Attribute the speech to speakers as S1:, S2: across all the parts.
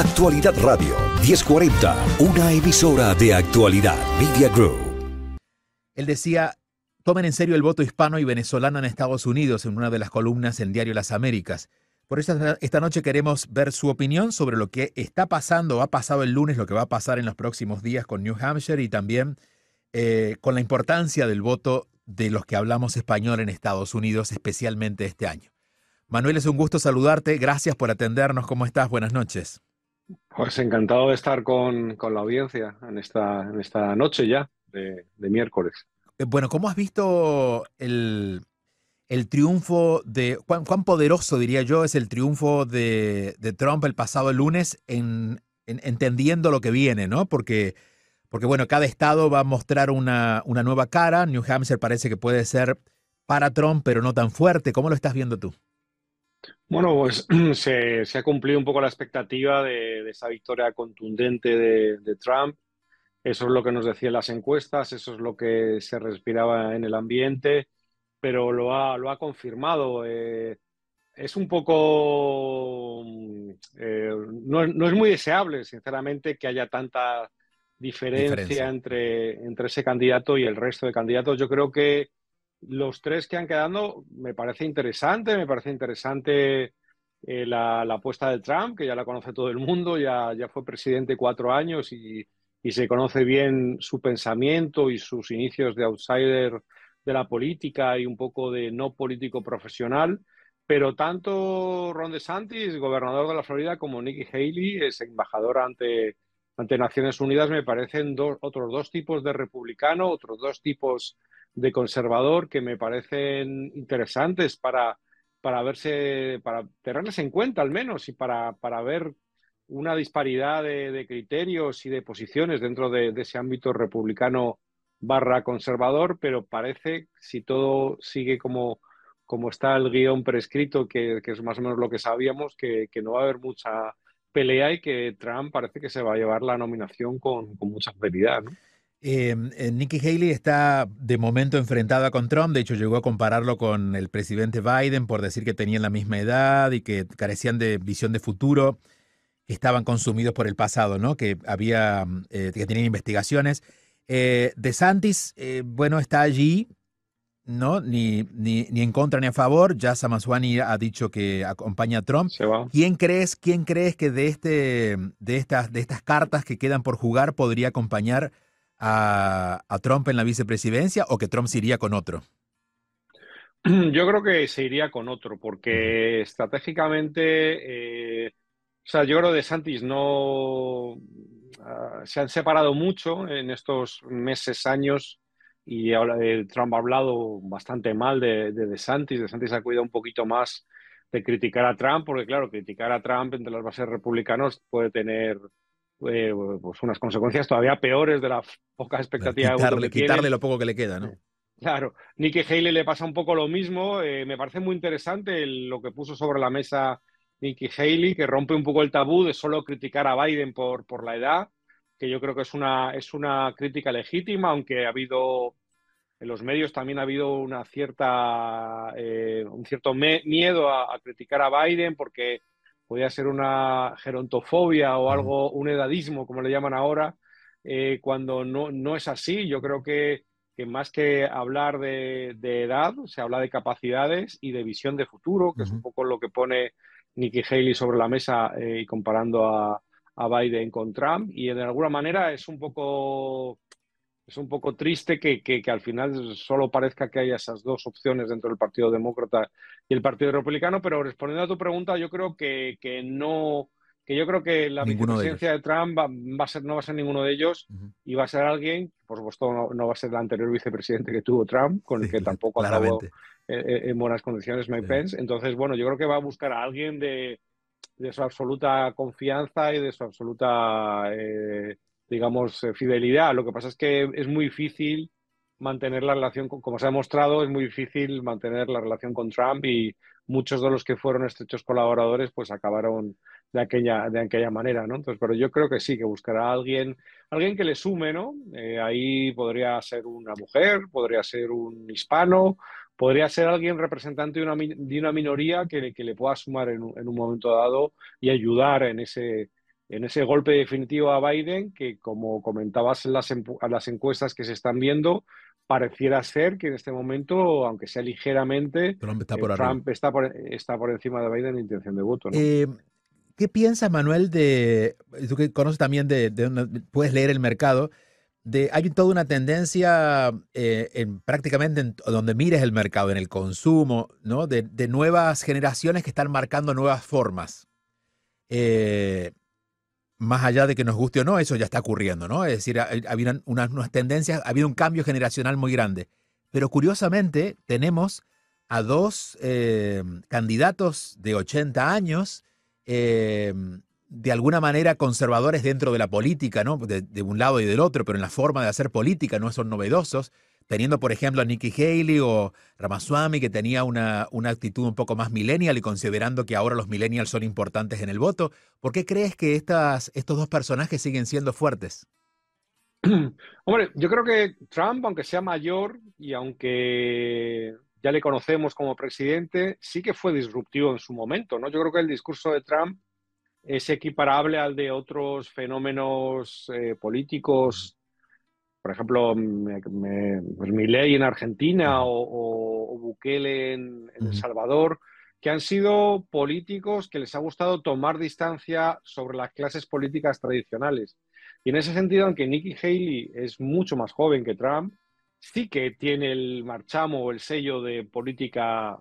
S1: Actualidad Radio 1040, una emisora de actualidad Media Group.
S2: Él decía, tomen en serio el voto hispano y venezolano en Estados Unidos en una de las columnas en Diario Las Américas. Por eso esta noche queremos ver su opinión sobre lo que está pasando ha pasado el lunes, lo que va a pasar en los próximos días con New Hampshire y también eh, con la importancia del voto de los que hablamos español en Estados Unidos, especialmente este año. Manuel, es un gusto saludarte. Gracias por atendernos. ¿Cómo estás? Buenas noches.
S3: Pues encantado de estar con, la audiencia en esta, en esta noche ya de, miércoles.
S2: Eh, bueno, ¿cómo has visto el, triunfo de, cuán, poderoso diría yo es el triunfo de, Trump el pasado lunes en, entendiendo lo que viene, ¿no? Porque, porque, bueno, cada estado va a mostrar una, una nueva cara. New Hampshire parece que puede ser para Trump, pero no tan fuerte. ¿Cómo lo estás viendo tú?
S3: Bueno, pues se, ha cumplido un poco la expectativa de, esa victoria contundente de, Trump. Eso es lo que nos decían las encuestas, eso es lo que se respiraba en el ambiente, pero lo ha, lo ha confirmado. Eh, es un poco... Eh, no, es muy deseable, sinceramente, que haya tanta diferencia, Entre, entre ese candidato y el resto de candidatos. Yo creo que los tres que han quedado me parece interesante, me parece interesante eh, la, apuesta de Trump, que ya la conoce todo el mundo, ya, ya fue presidente cuatro años y, se conoce bien su pensamiento y sus inicios de outsider de la política y un poco de no político profesional. Pero tanto Ron DeSantis, gobernador de la Florida, como Nikki Haley, es embajador ante, ante Naciones Unidas, me parecen otros dos tipos de republicano, otros dos tipos de conservador que me parecen interesantes para, para verse, para tenerles en cuenta al menos y para, para ver una disparidad de, criterios y de posiciones dentro de, ese ámbito republicano barra conservador, pero parece, si todo sigue como, como está el guion prescrito, que, es más o menos lo que sabíamos, que, no va a haber mucha pelea y que Trump parece que se va a llevar la nominación con, mucha fidelidad. ¿no?
S2: Eh, eh, Nikki Haley está de momento enfrentada con Trump, de hecho llegó a compararlo con el presidente Biden por decir que tenían la misma edad y que carecían de visión de futuro, estaban consumidos por el pasado, ¿no? que había, eh, que tenían investigaciones. de Santis, bueno, está allí, ¿no? Ni, ni, ni, en contra ni a favor. Ya Samaswani ha dicho que acompaña a Trump. ¿Quién crees, quién crees que de, este, de, estas, de estas cartas que quedan por jugar podría acompañar a, Trump en la vicepresidencia o que Trump se iría con otro?
S3: Yo creo que se iría con otro, porque estratégicamente, eh, o sea, yo creo que de Santis no ah, se han separado mucho en estos meses, años, y ahora, eh, Trump ha hablado bastante mal de, de, de Santis. De Santis ha cuidado un poquito más de criticar a Trump, porque claro, criticar a Trump entre las bases republicanas puede tener eh, pues unas consecuencias todavía peores de la poca expectativa.
S2: Quitarle, quitarle lo poco que le queda, ¿no?
S3: Claro, Nikki Haley le pasa un poco lo mismo. Eh, me parece muy interesante lo que puso sobre la mesa Nikki Haley, que rompe un poco el tabú de solo criticar a Biden por, por la edad, que yo creo que es una, es una crítica legítima, aunque ha habido en los medios también ha habido una cierta, eh, un cierto miedo a, criticar a Biden porque podía ser una gerontofobia o algo, un edadismo, como le llaman ahora, eh, cuando no, no, es así. Yo creo que, que más que hablar de, edad, se habla de capacidades y de visión de futuro, que es un poco lo que pone Nikki Haley sobre la mesa eh, y comparando a, a Biden con Trump. Y de alguna manera es un poco es un poco triste que, que, al final solo parezca que haya esas dos opciones dentro del Partido Demócrata y el Partido Republicano, pero respondiendo a tu pregunta, yo creo que, que no, que yo creo que la vicepresidencia de, Trump va, a ser, no va a ser ninguno de ellos y va a ser alguien, por supuesto no, va a ser el anterior vicepresidente que tuvo Trump, con el que tampoco acabó en, buenas condiciones Mike Pence. Entonces, bueno, yo creo que va a buscar a alguien de, de su absoluta confianza y de su absoluta... Eh, digamos, eh, fidelidad. Lo que pasa es que es muy difícil mantener la relación, como se ha demostrado, es muy difícil mantener la relación con Trump y muchos de los que fueron estrechos colaboradores pues acabaron de aquella, de aquella manera, ¿no? Entonces, pero yo creo que sí, que buscará a alguien, alguien que le sume, ¿no? Eh, ahí podría ser una mujer, podría ser un hispano, podría ser alguien representante de una, de una minoría que, que le pueda sumar en en un momento dado y ayudar en ese, en ese golpe definitivo a Biden, que como comentabas en las, las encuestas que se están viendo, pareciera ser que en este momento, aunque sea ligeramente,
S2: Trump está por,
S3: está por, está por encima de Biden en intención de voto.
S2: Eh, ¿Qué piensas, Manuel, de, tú que conoces también de, puedes leer el mercado, de, hay toda una tendencia eh, en prácticamente en donde mires el mercado, en el consumo, ¿no? De, de nuevas generaciones que están marcando nuevas formas. Eh, más allá de que nos guste o no, eso ya está ocurriendo, ¿no? Es decir, había unas, tendencias, ha habido un cambio generacional muy grande. Pero curiosamente tenemos a dos eh, candidatos de 80 años, eh, de alguna manera conservadores dentro de la política, ¿no? De, de, un lado y del otro, pero en la forma de hacer política no son novedosos teniendo por ejemplo a Nikki Haley o Ramaswamy, que tenía una, una, actitud un poco más millennial y considerando que ahora los millennials son importantes en el voto, ¿por qué crees que estas, estos dos personajes siguen siendo fuertes?
S3: Hombre, yo creo que Trump, aunque sea mayor y aunque ya le conocemos como presidente, sí que fue disruptivo en su momento, ¿no? Yo creo que el discurso de Trump es equiparable al de otros fenómenos eh, políticos por ejemplo, me, me, pues en Argentina o, o, Bukele en, en, El Salvador, que han sido políticos que les ha gustado tomar distancia sobre las clases políticas tradicionales. Y en ese sentido, aunque Nikki Haley es mucho más joven que Trump, sí que tiene el marchamo o el sello de política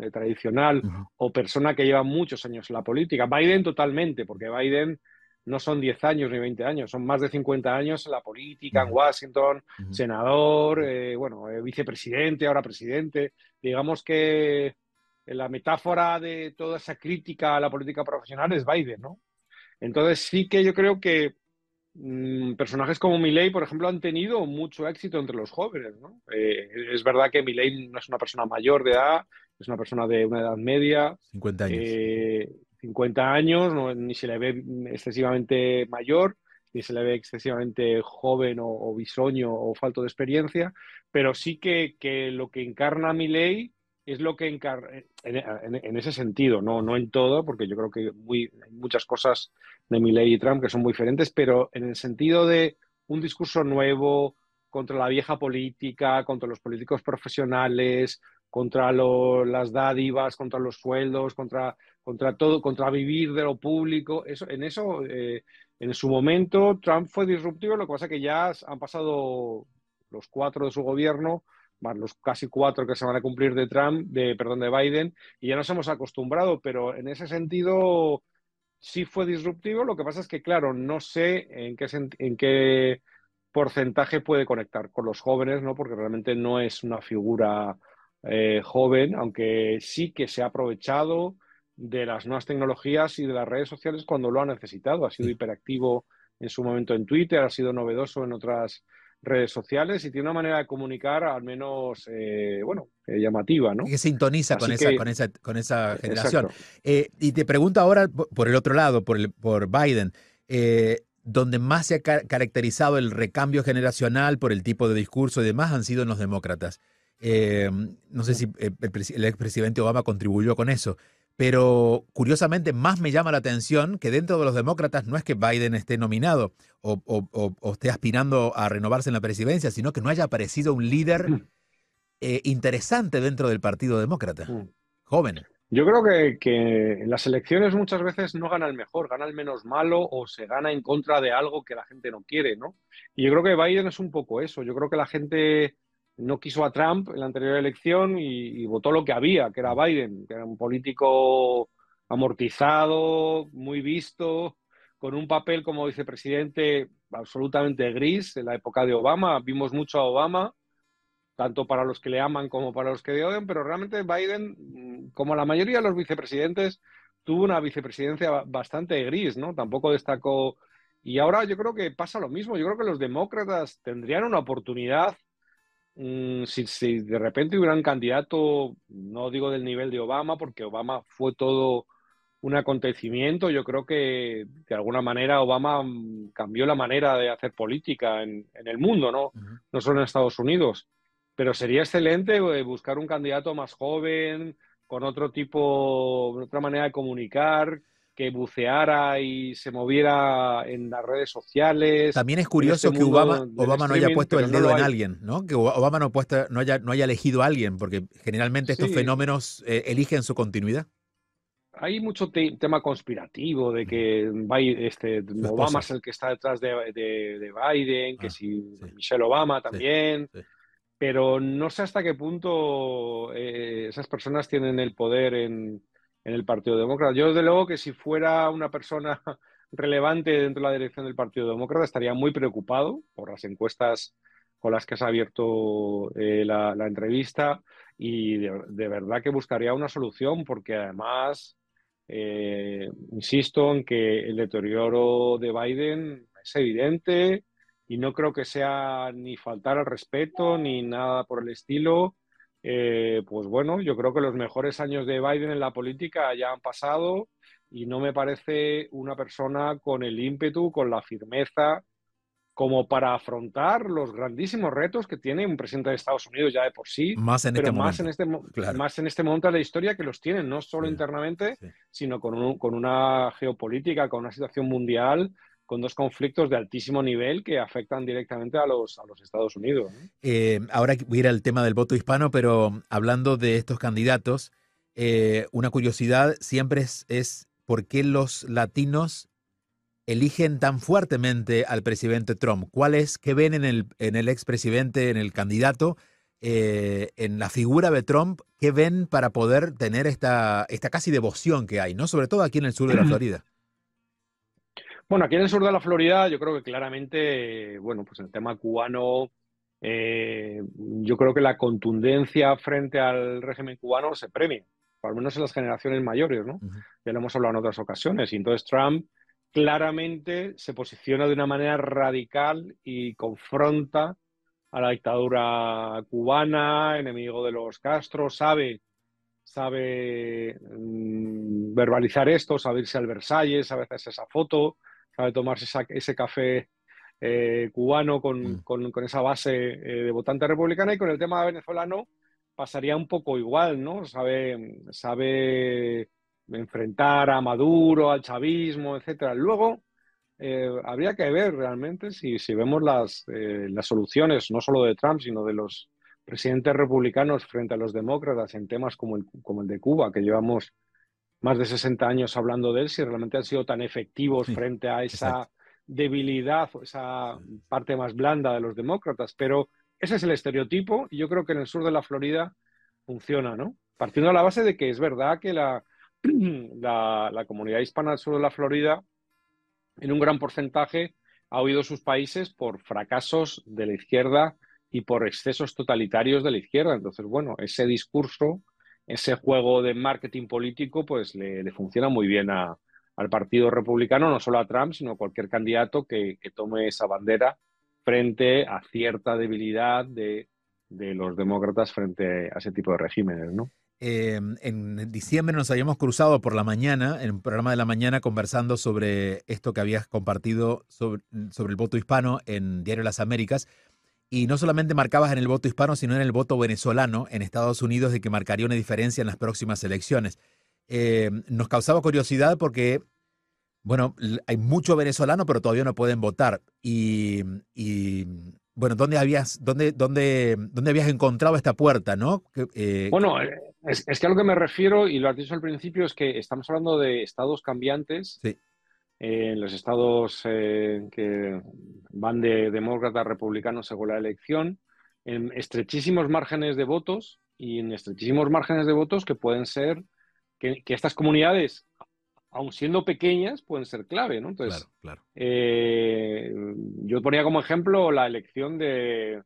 S3: eh, tradicional uh -huh. o persona que lleva muchos años en la política. Biden totalmente, porque Biden no son 10 años ni 20 años, son más de 50 años en la política, en Washington, uh -huh. senador, eh, bueno, eh, vicepresidente, ahora presidente. Digamos que la metáfora de toda esa crítica a la política profesional es Biden, ¿no? Entonces sí que yo creo que mmm, personajes como Milley, por ejemplo, han tenido mucho éxito entre los jóvenes, ¿no? Eh, es verdad que Milley no es una persona mayor de edad, es una persona de una edad media.
S2: 50 años.
S3: Eh, 50 años, no, ni se le ve excesivamente mayor, ni se le ve excesivamente joven o, bisoño o falto de experiencia, pero sí que, que lo que encarna mi ley es lo que encarna en, en, en, ese sentido, no, no en todo, porque yo creo que muy, hay muchas cosas de mi ley y Trump que son muy diferentes, pero en el sentido de un discurso nuevo contra la vieja política, contra los políticos profesionales, contra lo, las dádivas, contra los sueldos, contra, contra todo, contra vivir de lo público. Eso, en eso, eh, en su momento, Trump fue disruptivo, lo que pasa es que ya han pasado los cuatro de su gobierno, más los casi cuatro que se van a cumplir de Trump, de, perdón, de Biden, y ya nos hemos acostumbrado, pero en ese sentido sí fue disruptivo. Lo que pasa es que, claro, no sé en qué, en qué porcentaje puede conectar con los jóvenes, ¿no? Porque realmente no es una figura eh, joven, aunque sí que se ha aprovechado de las nuevas tecnologías y de las redes sociales cuando lo ha necesitado. Ha sido hiperactivo en su momento en Twitter, ha sido novedoso en otras redes sociales y tiene una manera de comunicar al menos, eh, bueno, eh, llamativa, ¿no?
S2: Que sintoniza con esa, con esa, con esa generación. Eh, y te pregunto ahora por el otro lado, por, el, por Biden, donde más se ha caracterizado el recambio generacional por el tipo de discurso y demás han sido en los demócratas. Eh, no sé si el, el expresidente Obama contribuyó con eso, pero curiosamente más me llama la atención que dentro de los demócratas no es que Biden esté nominado o, o, o, o esté aspirando a renovarse en la presidencia, sino que no haya aparecido un líder eh, interesante dentro del Partido Demócrata, joven.
S3: Yo creo que, que, en las elecciones muchas veces no gana el mejor, gana el menos malo o se gana en contra de algo que la gente no quiere, ¿no? Y yo creo que Biden es un poco eso. Yo creo que la gente no quiso a Trump en la anterior elección y, votó lo que había, que era Biden, que era un político amortizado, muy visto, con un papel como vicepresidente absolutamente gris en la época de Obama. Vimos mucho a Obama, tanto para los que le aman como para los que le odian, pero realmente Biden, como la mayoría de los vicepresidentes, tuvo una vicepresidencia bastante gris, ¿no? Tampoco destacó. Y ahora yo creo que pasa lo mismo. Yo creo que los demócratas tendrían una oportunidad si, si, de repente hubiera un candidato, no digo del nivel de Obama, porque Obama fue todo un acontecimiento, yo creo que de alguna manera Obama mm, cambió la manera de hacer política en, en el mundo, ¿no? Uh -huh. no solo en Estados Unidos. Pero sería excelente eh, buscar un candidato más joven, con otro tipo, otra manera de comunicar, que buceara y se moviera en las redes sociales.
S2: También es curioso este que Obama, Obama no haya puesto el dedo en alguien, ¿no? Que Obama no, puesto, no, haya, no haya elegido a alguien, porque generalmente estos fenómenos eh, eligen su continuidad.
S3: Hay mucho tema conspirativo de que este, Obama es el que está detrás de, Biden, que ah, si Michelle Obama también. Pero no sé hasta qué punto eh, esas personas tienen el poder en, en el Partido Demócrata. Yo, desde luego, que si fuera una persona relevante dentro de la dirección del Partido Demócrata, estaría muy preocupado por las encuestas con las que se ha abierto eh, la, entrevista y de, verdad que buscaría una solución porque además, eh, insisto en que el deterioro de Biden es evidente y no creo que sea ni faltar al respeto ni nada por el estilo eh, pues bueno, yo creo que los mejores años de Biden en la política ya han pasado y no me parece una persona con el ímpetu, con la firmeza como para afrontar los grandísimos retos que tiene un presidente de Estados Unidos ya de por sí,
S2: más en
S3: pero
S2: este
S3: más, en este, más en este momento de la historia que los tienen, no solo internamente, sino con, con una geopolítica, con una situación mundial con dos conflictos de altísimo nivel que afectan directamente a los, a los Estados Unidos.
S2: Eh, ahora voy a ir al tema del voto hispano, pero hablando de estos candidatos, eh, una curiosidad siempre es, es por qué los latinos eligen tan fuertemente al presidente Trump. ¿Cuál es, qué ven en el, en el expresidente, en el candidato, eh, en la figura de Trump, qué ven para poder tener esta, esta casi devoción que hay, ¿no? Sobre todo aquí en el sur de la Florida.
S3: Bueno, aquí en el sur de la Florida yo creo que claramente, bueno, pues el tema cubano, eh, yo creo que la contundencia frente al régimen cubano se premia, por lo menos en las generaciones mayores, ¿no? Ya lo hemos hablado en otras ocasiones. Y entonces Trump claramente se posiciona de una manera radical y confronta a la dictadura cubana, enemigo de los Castro, sabe sabe mm, verbalizar esto, sabe irse al Versalles, a veces esa foto, sabe tomarse ese café eh, cubano mm. con, con, esa base eh, de votante republicana y con el tema venezolano pasaría un poco igual, ¿no? Sabe, sabe enfrentar a Maduro, al chavismo, etcétera. Luego, eh, habría que ver realmente si, si vemos las, las soluciones, no solo de Trump, sino de los presidentes republicanos frente a los demócratas en temas como el, como el de Cuba, que llevamos más de 60 años hablando de él, si realmente han sido tan efectivos frente a esa debilidad o esa parte más blanda de los demócratas. Pero ese es el estereotipo y yo creo que en el sur de la Florida funciona, ¿no? Partiendo de la base de que es verdad que la, la, comunidad hispana del sur de la Florida, en un gran porcentaje, ha oído sus países por fracasos de la izquierda y por excesos totalitarios de la izquierda. Entonces, bueno, ese discurso ese juego de marketing político pues le, funciona muy bien al Partido Republicano, no solo a Trump, sino a cualquier candidato que, tome esa bandera frente a cierta debilidad de, los demócratas frente a ese tipo de regímenes, ¿no?
S2: Eh, en diciembre nos habíamos cruzado por la mañana, en un programa de la mañana, conversando sobre esto que habías compartido sobre, sobre el voto hispano en Diario Las Américas y no solamente marcabas en el voto hispano, sino en el voto venezolano en Estados Unidos de que marcaría una diferencia en las próximas elecciones. Eh, nos causaba curiosidad porque, bueno, hay mucho venezolano, pero todavía no pueden votar. Y, bueno, ¿dónde habías, dónde, dónde, dónde habías encontrado esta puerta, no?
S3: Eh, bueno, es, es, que a lo que me refiero, y lo has dicho al principio, es que estamos hablando de estados cambiantes.
S2: Sí
S3: en los estados eh, que van de demócratas a republicanos según la elección, en estrechísimos márgenes de votos y en estrechísimos márgenes de votos que pueden ser, que, estas comunidades, aun siendo pequeñas, pueden ser clave, ¿no?
S2: Entonces, claro,
S3: eh, yo ponía como ejemplo la elección de,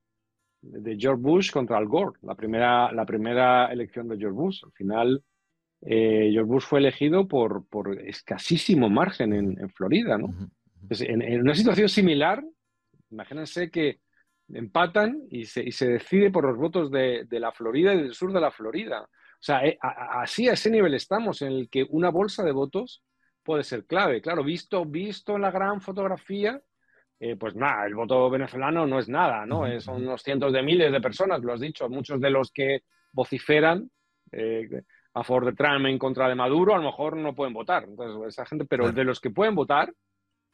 S3: de George Bush contra Al Gore, la primera, la primera elección de George Bush. Al final, eh, George Bush fue elegido por, por escasísimo margen en, Florida, ¿no? en, una situación similar, imagínense que empatan y se, y se decide por los votos de, de, la Florida y del sur de la Florida. O sea, eh, así a ese nivel estamos, en el que una bolsa de votos puede ser clave. Claro, visto, visto la gran fotografía, eh, pues nada, el voto venezolano no es nada, ¿no? son unos cientos de miles de personas, lo has dicho, muchos de los que vociferan a favor de Trump en contra de Maduro, a lo mejor no pueden votar. Entonces, esa gente, pero de los que pueden votar,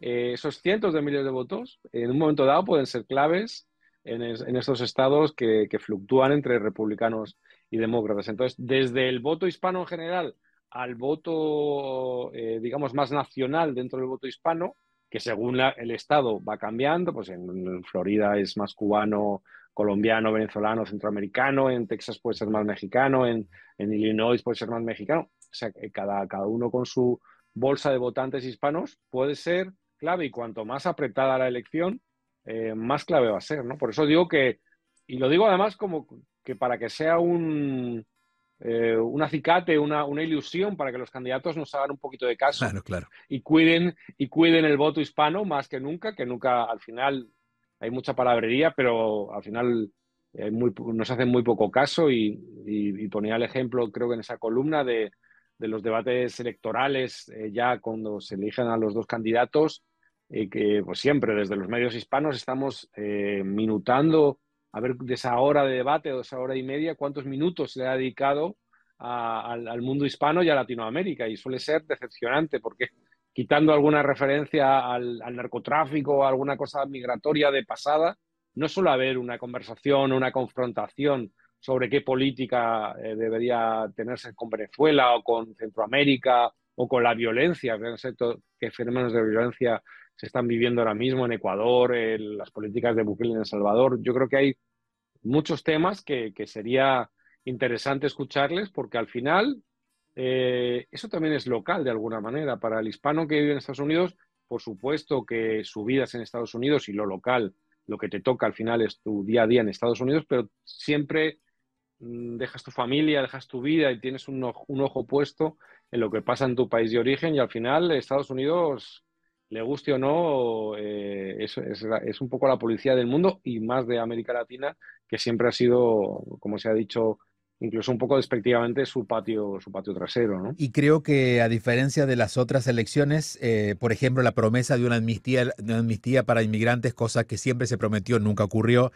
S3: eh, esos cientos de miles de votos, en un momento dado pueden ser claves en, estos estados que, fluctúan entre republicanos y demócratas. Entonces, desde el voto hispano en general al voto, eh, digamos, más nacional dentro del voto hispano, que según el estado va cambiando, pues en, Florida es más cubano, colombiano, venezolano, centroamericano, en Texas puede ser más mexicano, en, Illinois puede ser más mexicano. O sea, cada, cada uno con su bolsa de votantes hispanos puede ser clave y cuanto más apretada la elección, eh, más clave va a ser, ¿no? Por eso digo que, y lo digo además como que para que sea un, eh, un acicate, una, una, ilusión para que los candidatos nos hagan un poquito de caso
S2: claro,
S3: Y, cuiden, y cuiden el voto hispano más que nunca, que nunca al final hay mucha palabrería, pero al final eh, nos hacen muy poco caso y, ponía el ejemplo, creo que en esa columna de, los debates electorales, eh, ya cuando se eligen a los dos candidatos, que pues siempre desde los medios hispanos estamos minutando a ver de esa hora de debate o esa hora y media, cuántos minutos se ha dedicado al, mundo hispano y a Latinoamérica. Y suele ser decepcionante porque quitando alguna referencia al, narcotráfico o alguna cosa migratoria de pasada, no suele haber una conversación una confrontación sobre qué política eh, debería tenerse con Venezuela o con Centroamérica o con la violencia, qué fenómenos de violencia se están viviendo ahora mismo en Ecuador, en las políticas de Bukele en El Salvador. Yo creo que hay muchos temas que, sería interesante escucharles porque al final eh, eso también es local de alguna manera. Para el hispano que vive en Estados Unidos, por supuesto que su vida es en Estados Unidos y lo local, lo que te toca al final es tu día a día en Estados Unidos, pero siempre mm, dejas tu familia, dejas tu vida y tienes un ojo puesto en lo que pasa en tu país de origen y al final Estados Unidos le guste o no, eh, es, un poco la policía del mundo y más de América Latina, que siempre ha sido, como se ha dicho, incluso un poco despectivamente su patio, su patio trasero. ¿no?
S2: Y creo que a diferencia de las otras elecciones, eh, por ejemplo, la promesa de una amnistía, para inmigrantes, cosa que siempre se prometió, nunca ocurrió,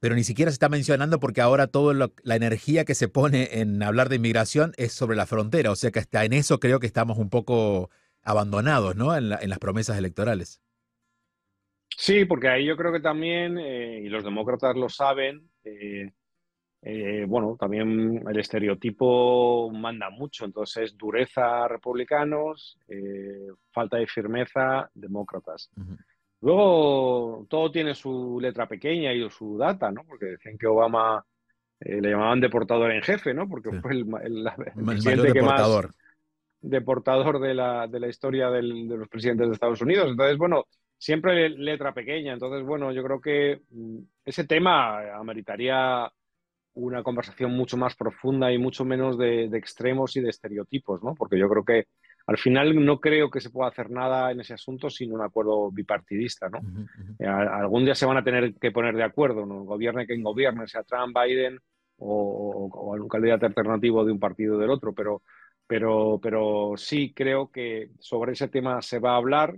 S2: pero ni siquiera se está mencionando porque ahora toda la energía que se pone en hablar de inmigración es sobre la frontera, o sea que hasta en eso creo que estamos un poco abandonados ¿no? en, las promesas electorales.
S3: Sí, porque ahí yo creo que también, eh, y los demócratas lo saben, eh, eh, bueno, también el estereotipo manda mucho, entonces dureza republicanos, falta de firmeza demócratas. Luego todo tiene su letra pequeña y su data, ¿no? Porque decían que Obama le llamaban deportador en jefe, ¿no? Porque fue el, presidente que más deportador de la, de la historia de los presidentes de Estados Unidos. Entonces, bueno, siempre letra pequeña. Entonces, bueno, yo creo que mm, ese tema ameritaría una conversación mucho más profunda y mucho menos de, extremos y de estereotipos, ¿no? Porque yo creo que al final no creo que se pueda hacer nada en ese asunto sin un acuerdo bipartidista, ¿no? Eh, algún día se van a tener que poner de acuerdo, ¿no? Gobierne quien gobierne, sea Trump, Biden o, o algún candidato alternativo de un partido o del otro, pero pero, pero sí creo que sobre ese tema se va a hablar.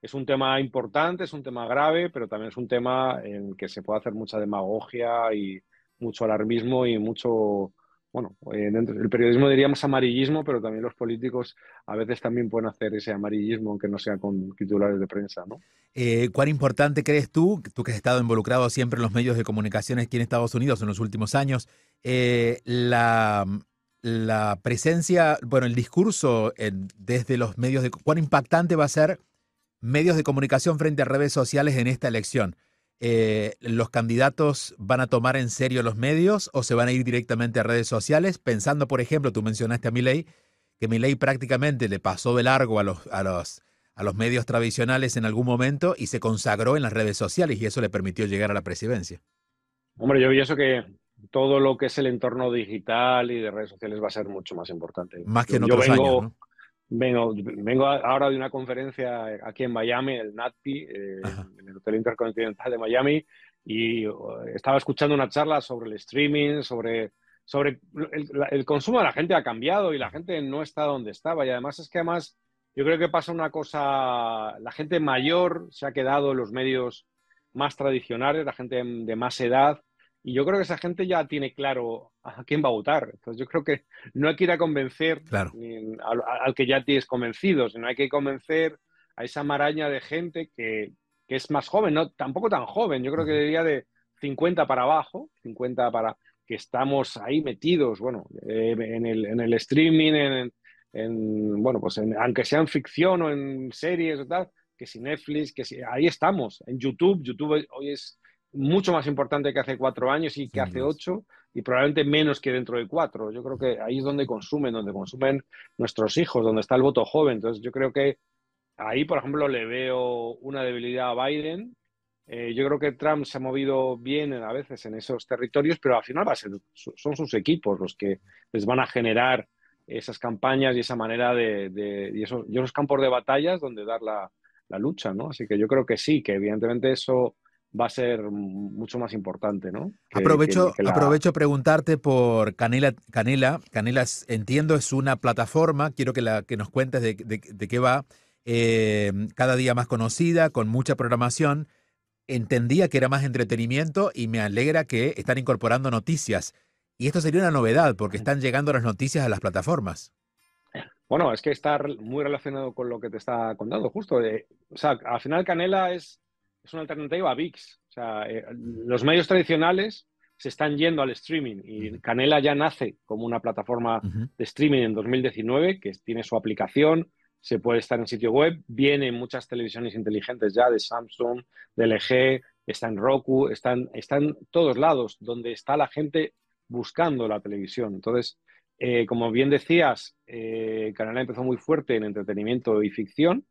S3: Es un tema importante, es un tema grave, pero también es un tema en que se puede hacer mucha demagogia y mucho alarmismo y mucho, bueno, eh, dentro del periodismo diríamos amarillismo, pero también los políticos a veces también pueden hacer ese amarillismo, aunque no sea con titulares de prensa, ¿no?
S2: Eh, ¿Cuán importante crees tú, tú que has estado involucrado siempre en los medios de comunicación aquí en Estados Unidos en los últimos años, eh, la, la presencia, bueno, el discurso desde los medios de... ¿Cuán impactante va a ser medios de comunicación frente a redes sociales en esta elección? Eh, ¿Los candidatos van a tomar en serio los medios o se van a ir directamente a redes sociales? Pensando, por ejemplo, tú mencionaste a Milei, que Milei prácticamente le pasó de largo a los, a los, a los medios tradicionales en algún momento y se consagró en las redes sociales y eso le permitió llegar a la presidencia.
S3: Hombre, yo pienso que todo lo que es el entorno digital y de redes sociales va a ser mucho más importante.
S2: Más que en otros
S3: Yo vengo,
S2: años,
S3: vengo, vengo, ahora de una conferencia aquí en Miami, el NATPI, eh, en el Hotel Intercontinental de Miami, y uh, estaba escuchando una charla sobre el streaming, sobre, sobre el, consumo de la gente ha cambiado y la gente no está donde estaba. Y además es que además yo creo que pasa una cosa, la gente mayor se ha quedado en los medios más tradicionales, la gente de más edad, y yo creo que esa gente ya tiene claro a quién va a votar. Entonces yo creo que no hay que ir a convencer al, que ya tienes convencido, sino hay que convencer a esa maraña de gente que, es más joven, no tampoco tan joven, yo creo que diría de 50 para abajo, 50 para que estamos ahí metidos, bueno, eh, en, el, en, el, streaming, en, bueno, pues aunque sea en ficción o en series o tal, que si Netflix, que si, ahí estamos, en YouTube, YouTube hoy es mucho más importante que hace cuatro años y que hace ocho y probablemente menos que dentro de cuatro. Yo creo que ahí es donde consumen, donde consumen nuestros hijos, donde está el voto joven. Entonces yo creo que ahí, por ejemplo, le veo una debilidad a Biden. Eh, yo creo que Trump se ha movido bien a veces en esos territorios, pero al final va a ser, son sus equipos los que les van a generar esas campañas y esa manera de, y, esos, campos de batallas donde dar la, la lucha, ¿no? Así que yo creo que sí, que evidentemente eso va a ser mucho más importante, ¿no?
S2: aprovecho, aprovecho preguntarte por Canela. Canela, Canela entiendo es una plataforma, quiero que, la, que nos cuentes de, qué va, eh, cada día más conocida, con mucha programación. Entendía que era más entretenimiento y me alegra que están incorporando noticias. Y esto sería una novedad porque están llegando las noticias a las plataformas.
S3: Bueno, es que está muy relacionado con lo que te está contando, justo. o sea, al final Canela es es una alternativa a VIX. O sea, eh, los medios tradicionales se están yendo al streaming y Canela ya nace como una plataforma de streaming en 2019 que tiene su aplicación, se puede estar en sitio web, vienen muchas televisiones inteligentes ya de Samsung, de LG, está en Roku, están, en todos lados donde está la gente buscando la televisión. Entonces, eh, como bien decías, eh, Canela empezó muy fuerte en entretenimiento y ficción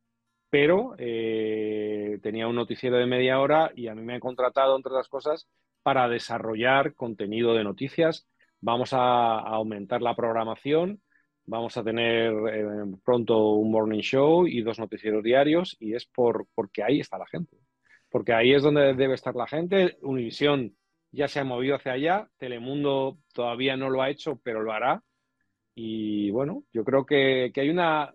S3: pero eh, tenía un noticiero de media hora y a mí me han contratado, entre otras cosas, para desarrollar contenido de noticias. Vamos a, aumentar la programación, vamos a tener eh, pronto un morning show y dos noticieros diarios y es por, porque ahí está la gente. Porque ahí es donde debe estar la gente. Univisión ya se ha movido hacia allá, Telemundo todavía no lo ha hecho, pero lo hará. Y bueno, yo creo que hay una,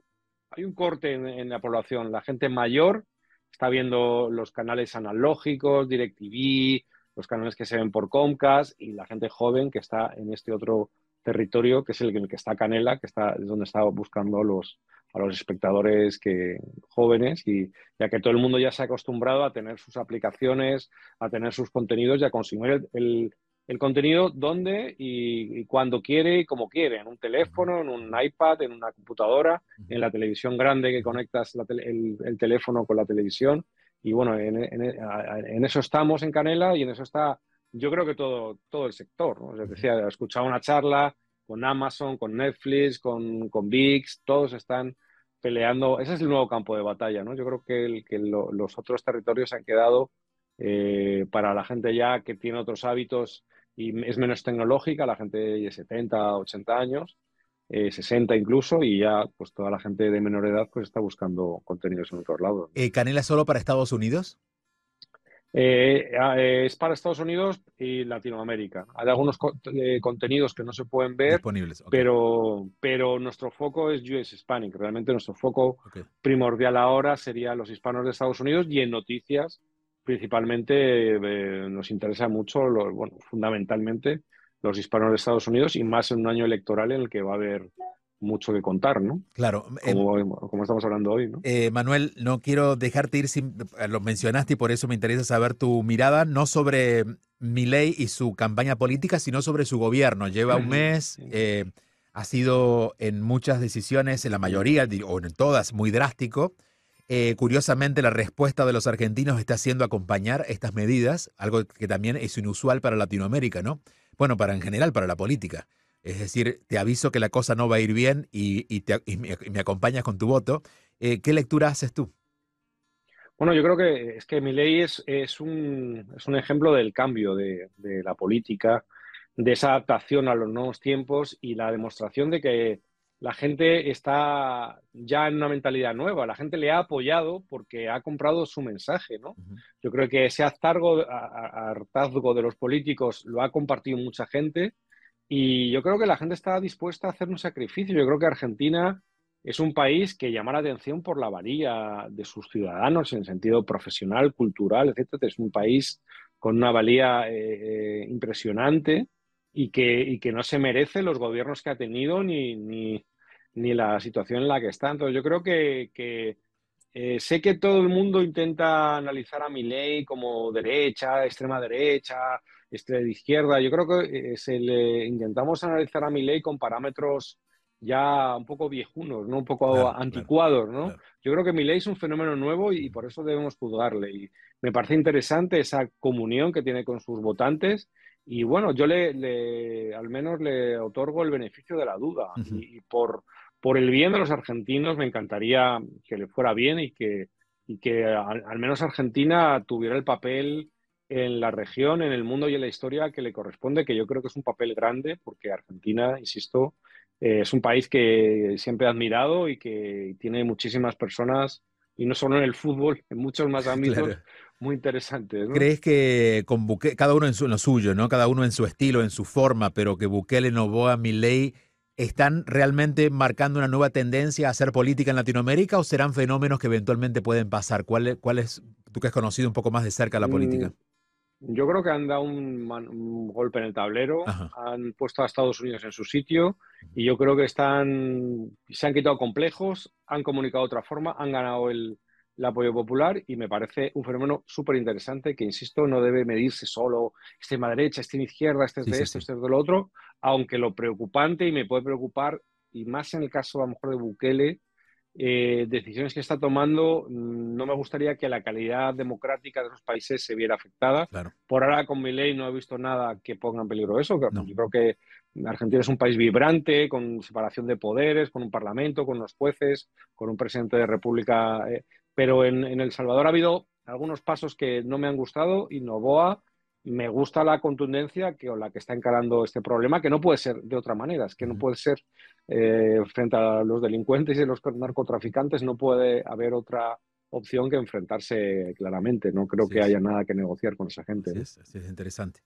S3: hay un corte en, la población. La gente mayor está viendo los canales analógicos, DirecTV, los canales que se ven por Comcast y la gente joven que está en este otro territorio que es el, que está Canela, que está, es donde está buscando los, a los espectadores que, jóvenes y ya que todo el mundo ya se ha acostumbrado a tener sus aplicaciones, a tener sus contenidos y a consumir el, el contenido donde y, cuando quiere y como quiere, en un teléfono, en un iPad, en una computadora, en la televisión grande que conectas el, teléfono con la televisión. Y bueno, en, eso estamos en Canela y en eso está, yo creo que todo, todo el sector. ¿no? Os decía, he escuchado una charla con Amazon, con Netflix, con, con VIX, todos están peleando. Ese es el nuevo campo de batalla, ¿no? Yo creo que, el, que los otros territorios han quedado eh, para la gente ya que tiene otros hábitos y es menos tecnológica, la gente de 70, 80 años, 60 eh, incluso, y ya pues toda la gente de menor edad pues está buscando contenidos en otros lados.
S2: Eh, ¿Canela solo para Estados Unidos?
S3: Eh, es para Estados Unidos y Latinoamérica. Hay algunos contenidos que no se pueden ver, Disponibles, pero, pero nuestro foco es US Hispanic. Realmente nuestro foco primordial ahora sería los hispanos de Estados Unidos y en noticias principalmente eh, nos interesa mucho, bueno, fundamentalmente los hispanos de Estados Unidos y más en un año electoral en el que va a haber mucho que contar, ¿no?
S2: Claro.
S3: Como, em, estamos hablando hoy, ¿no?
S2: Eh, Manuel, no quiero dejarte ir sin... Lo mencionaste y por eso me interesa saber tu mirada, no sobre Milei y su campaña política, sino sobre su gobierno. Lleva un mes, eh, ha sido en muchas decisiones, en la mayoría, o en todas, muy drástico. Eh, curiosamente, la respuesta de los argentinos está siendo acompañar estas medidas, algo que también es inusual para Latinoamérica, ¿no? Bueno, para en general, para la política. Es decir, te aviso que la cosa no va a ir bien y, me, acompañas con tu voto. Eh, ¿Qué lectura haces tú?
S3: Bueno, yo creo que es que mi ley es, es un ejemplo del cambio de, de la política, de esa adaptación a los nuevos tiempos y la demostración de que la gente está ya en una mentalidad nueva, la gente le ha apoyado porque ha comprado su mensaje, ¿no? Yo creo que ese hartazgo, hartazgo de los políticos lo ha compartido mucha gente y yo creo que la gente está dispuesta a hacer un sacrificio. Yo creo que Argentina es un país que llama la atención por la varilla de sus ciudadanos en sentido profesional, cultural, etc. Es un país con una valía eh, impresionante y que, y que no se merece los gobiernos que ha tenido ni, ni, ni la situación en la que está. Entonces, yo creo que, que eh, sé que todo el mundo intenta analizar a mi ley como derecha, extrema derecha, extrema de izquierda. Yo creo que eh, se le, intentamos analizar a mi ley con parámetros ya un poco viejunos, ¿no? un poco anticuados. ¿no? Yo creo que mi ley es un fenómeno nuevo y, por eso debemos juzgarle. Y me parece interesante esa comunión que tiene con sus votantes. Y bueno, yo le, al menos le otorgo el beneficio de la duda. y, por, por el bien de los argentinos me encantaría que le fuera bien y que, y que al, menos Argentina tuviera el papel en la región, en el mundo y en la historia que le corresponde, que yo creo que es un papel grande, porque Argentina, insisto, eh, es un país que siempre he admirado y que tiene muchísimas personas, y no solo en el fútbol, en muchos más ámbitos. Muy interesantes.
S2: ¿Crees que con Bukele, cada uno en, su, lo suyo, ¿no? Cada uno en su estilo, en su forma, pero que Bukele, Novoa, Milei ¿Están realmente marcando una nueva tendencia a hacer política en Latinoamérica o serán fenómenos que eventualmente pueden pasar? ¿Cuál, cuál es, tú que has conocido un poco más de cerca la política?
S3: Mm, yo creo que han dado un, golpe en el tablero, han puesto a Estados Unidos en su sitio y yo creo que están, se han quitado complejos, han comunicado de otra forma, han ganado el, el apoyo popular y me parece un fenómeno súper interesante que, insisto, no debe medirse solo extrema derecha, extrema izquierda, este es de esto, este es de lo otro, aunque lo preocupante y me puede preocupar, y más en el caso a lo mejor de Bukele, eh, decisiones que está tomando, mm, no me gustaría que la calidad democrática de esos países se viera afectada. Por ahora con mi ley no he visto nada que ponga en peligro eso. Yo creo que Argentina es un país vibrante, con separación de poderes, con un parlamento, con unos jueces, con un presidente de república eh, pero en, El Salvador ha habido algunos pasos que no me han gustado y Novoa me gusta la contundencia que, con la que está encarando este problema, que no puede ser de otra manera, es que no puede ser eh, frente a los delincuentes y los narcotraficantes, no puede haber otra opción que enfrentarse claramente. No creo que haya nada que negociar con esa gente.
S2: es, es interesante.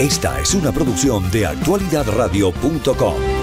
S1: Esta es una producción de actualidadradio.com.